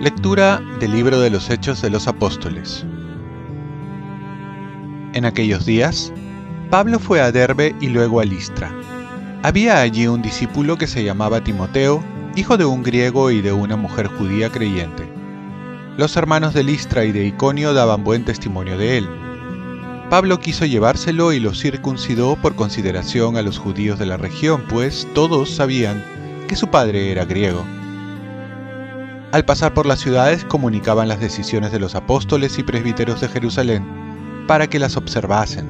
Lectura del libro de los Hechos de los Apóstoles. En aquellos días, Pablo fue a Derbe y luego a Listra. Había allí un discípulo que se llamaba Timoteo, hijo de un griego y de una mujer judía creyente. Los hermanos de Listra y de Iconio daban buen testimonio de él. Pablo quiso llevárselo y lo circuncidó por consideración a los judíos de la región, pues todos sabían que su padre era griego. Al pasar por las ciudades comunicaban las decisiones de los apóstoles y presbíteros de Jerusalén para que las observasen.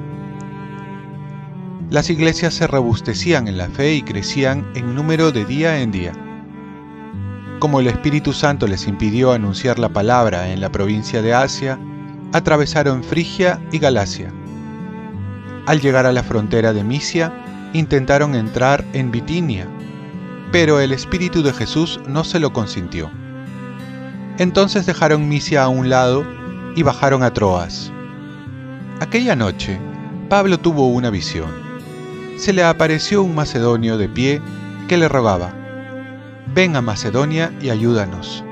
Las iglesias se robustecían en la fe y crecían en número de día en día. Como el Espíritu Santo les impidió anunciar la palabra en la provincia de Asia, atravesaron Frigia y Galacia. Al llegar a la frontera de Misia, intentaron entrar en Bitinia, pero el Espíritu de Jesús no se lo consintió. Entonces dejaron Misia a un lado y bajaron a Troas. Aquella noche, Pablo tuvo una visión. Se le apareció un macedonio de pie que le rogaba, ven a Macedonia y ayúdanos.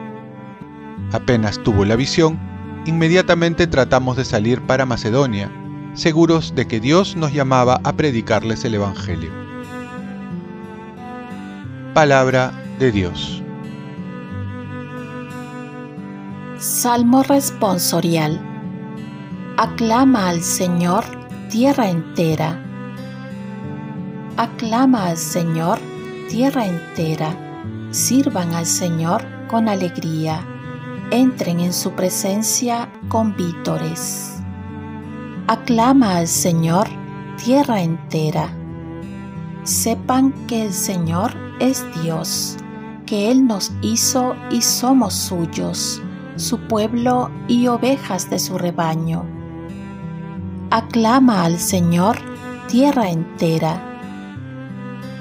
Apenas tuvo la visión, inmediatamente tratamos de salir para Macedonia, seguros de que Dios nos llamaba a predicarles el Evangelio. Palabra de Dios. Salmo responsorial. Aclama al Señor tierra entera. Aclama al Señor tierra entera. Sirvan al Señor con alegría. Entren en su presencia con vítores. Aclama al Señor tierra entera. Sepan que el Señor es Dios, que Él nos hizo y somos suyos su pueblo y ovejas de su rebaño. Aclama al Señor tierra entera.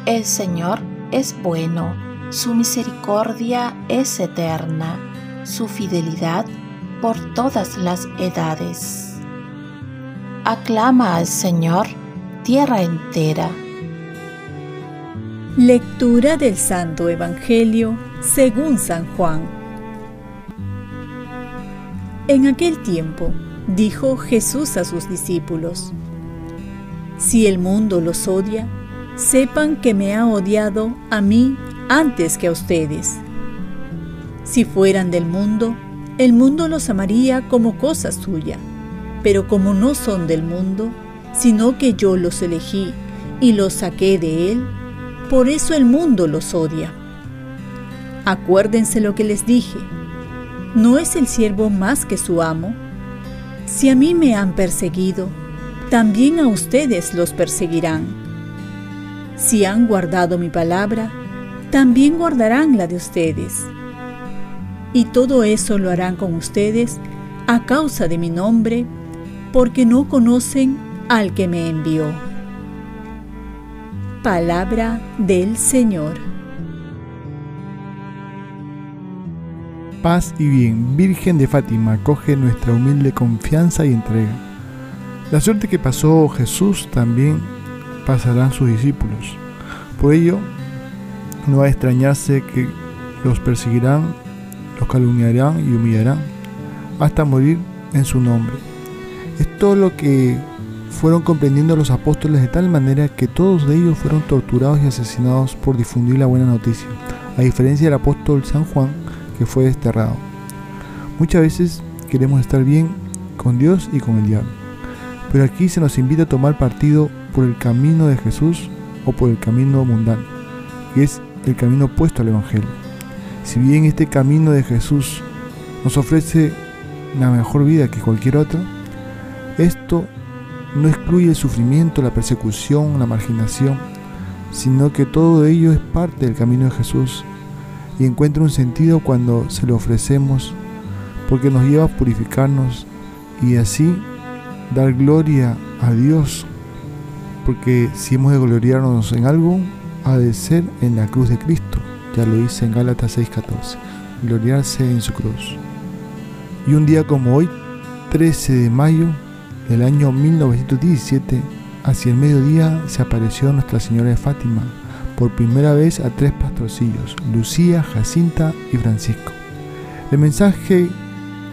El Señor es bueno, su misericordia es eterna, su fidelidad por todas las edades. Aclama al Señor tierra entera. Lectura del Santo Evangelio según San Juan. En aquel tiempo dijo Jesús a sus discípulos, Si el mundo los odia, sepan que me ha odiado a mí antes que a ustedes. Si fueran del mundo, el mundo los amaría como cosa suya, pero como no son del mundo, sino que yo los elegí y los saqué de él, por eso el mundo los odia. Acuérdense lo que les dije ¿No es el siervo más que su amo? Si a mí me han perseguido, también a ustedes los perseguirán. Si han guardado mi palabra, también guardarán la de ustedes. Y todo eso lo harán con ustedes a causa de mi nombre, porque no conocen al que me envió. Palabra del Señor. paz y bien, Virgen de Fátima, coge nuestra humilde confianza y entrega. La suerte que pasó Jesús también pasarán sus discípulos. Por ello, no va a extrañarse que los perseguirán, los calumniarán y humillarán, hasta morir en su nombre. Es todo lo que fueron comprendiendo los apóstoles de tal manera que todos de ellos fueron torturados y asesinados por difundir la buena noticia, a diferencia del apóstol San Juan, que fue desterrado. Muchas veces queremos estar bien con Dios y con el diablo, pero aquí se nos invita a tomar partido por el camino de Jesús o por el camino mundano, que es el camino opuesto al Evangelio. Si bien este camino de Jesús nos ofrece la mejor vida que cualquier otro, esto no excluye el sufrimiento, la persecución, la marginación, sino que todo ello es parte del camino de Jesús y encuentra un sentido cuando se lo ofrecemos, porque nos lleva a purificarnos y así dar gloria a Dios, porque si hemos de gloriarnos en algo, ha de ser en la cruz de Cristo, ya lo dice en Gálatas 6:14, gloriarse en su cruz. Y un día como hoy, 13 de mayo, del año 1917, hacia el mediodía, se apareció Nuestra Señora de Fátima por primera vez a tres pastorcillos, Lucía, Jacinta y Francisco. El mensaje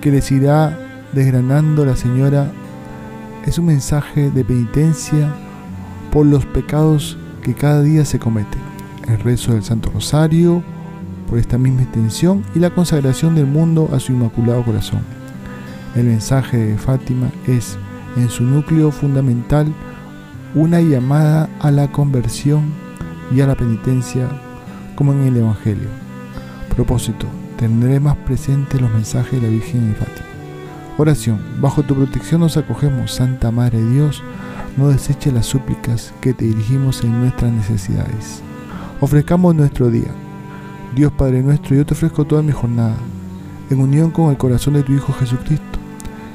que les irá desgranando la señora es un mensaje de penitencia por los pecados que cada día se cometen. El rezo del Santo Rosario, por esta misma intención, y la consagración del mundo a su Inmaculado Corazón. El mensaje de Fátima es, en su núcleo fundamental, una llamada a la conversión y a la penitencia, como en el Evangelio. Propósito, tendré más presente los mensajes de la Virgen de Fátima. Oración, bajo tu protección nos acogemos, Santa Madre de Dios, no deseche las súplicas que te dirigimos en nuestras necesidades. Ofrezcamos nuestro día. Dios Padre nuestro, yo te ofrezco toda mi jornada, en unión con el corazón de tu Hijo Jesucristo,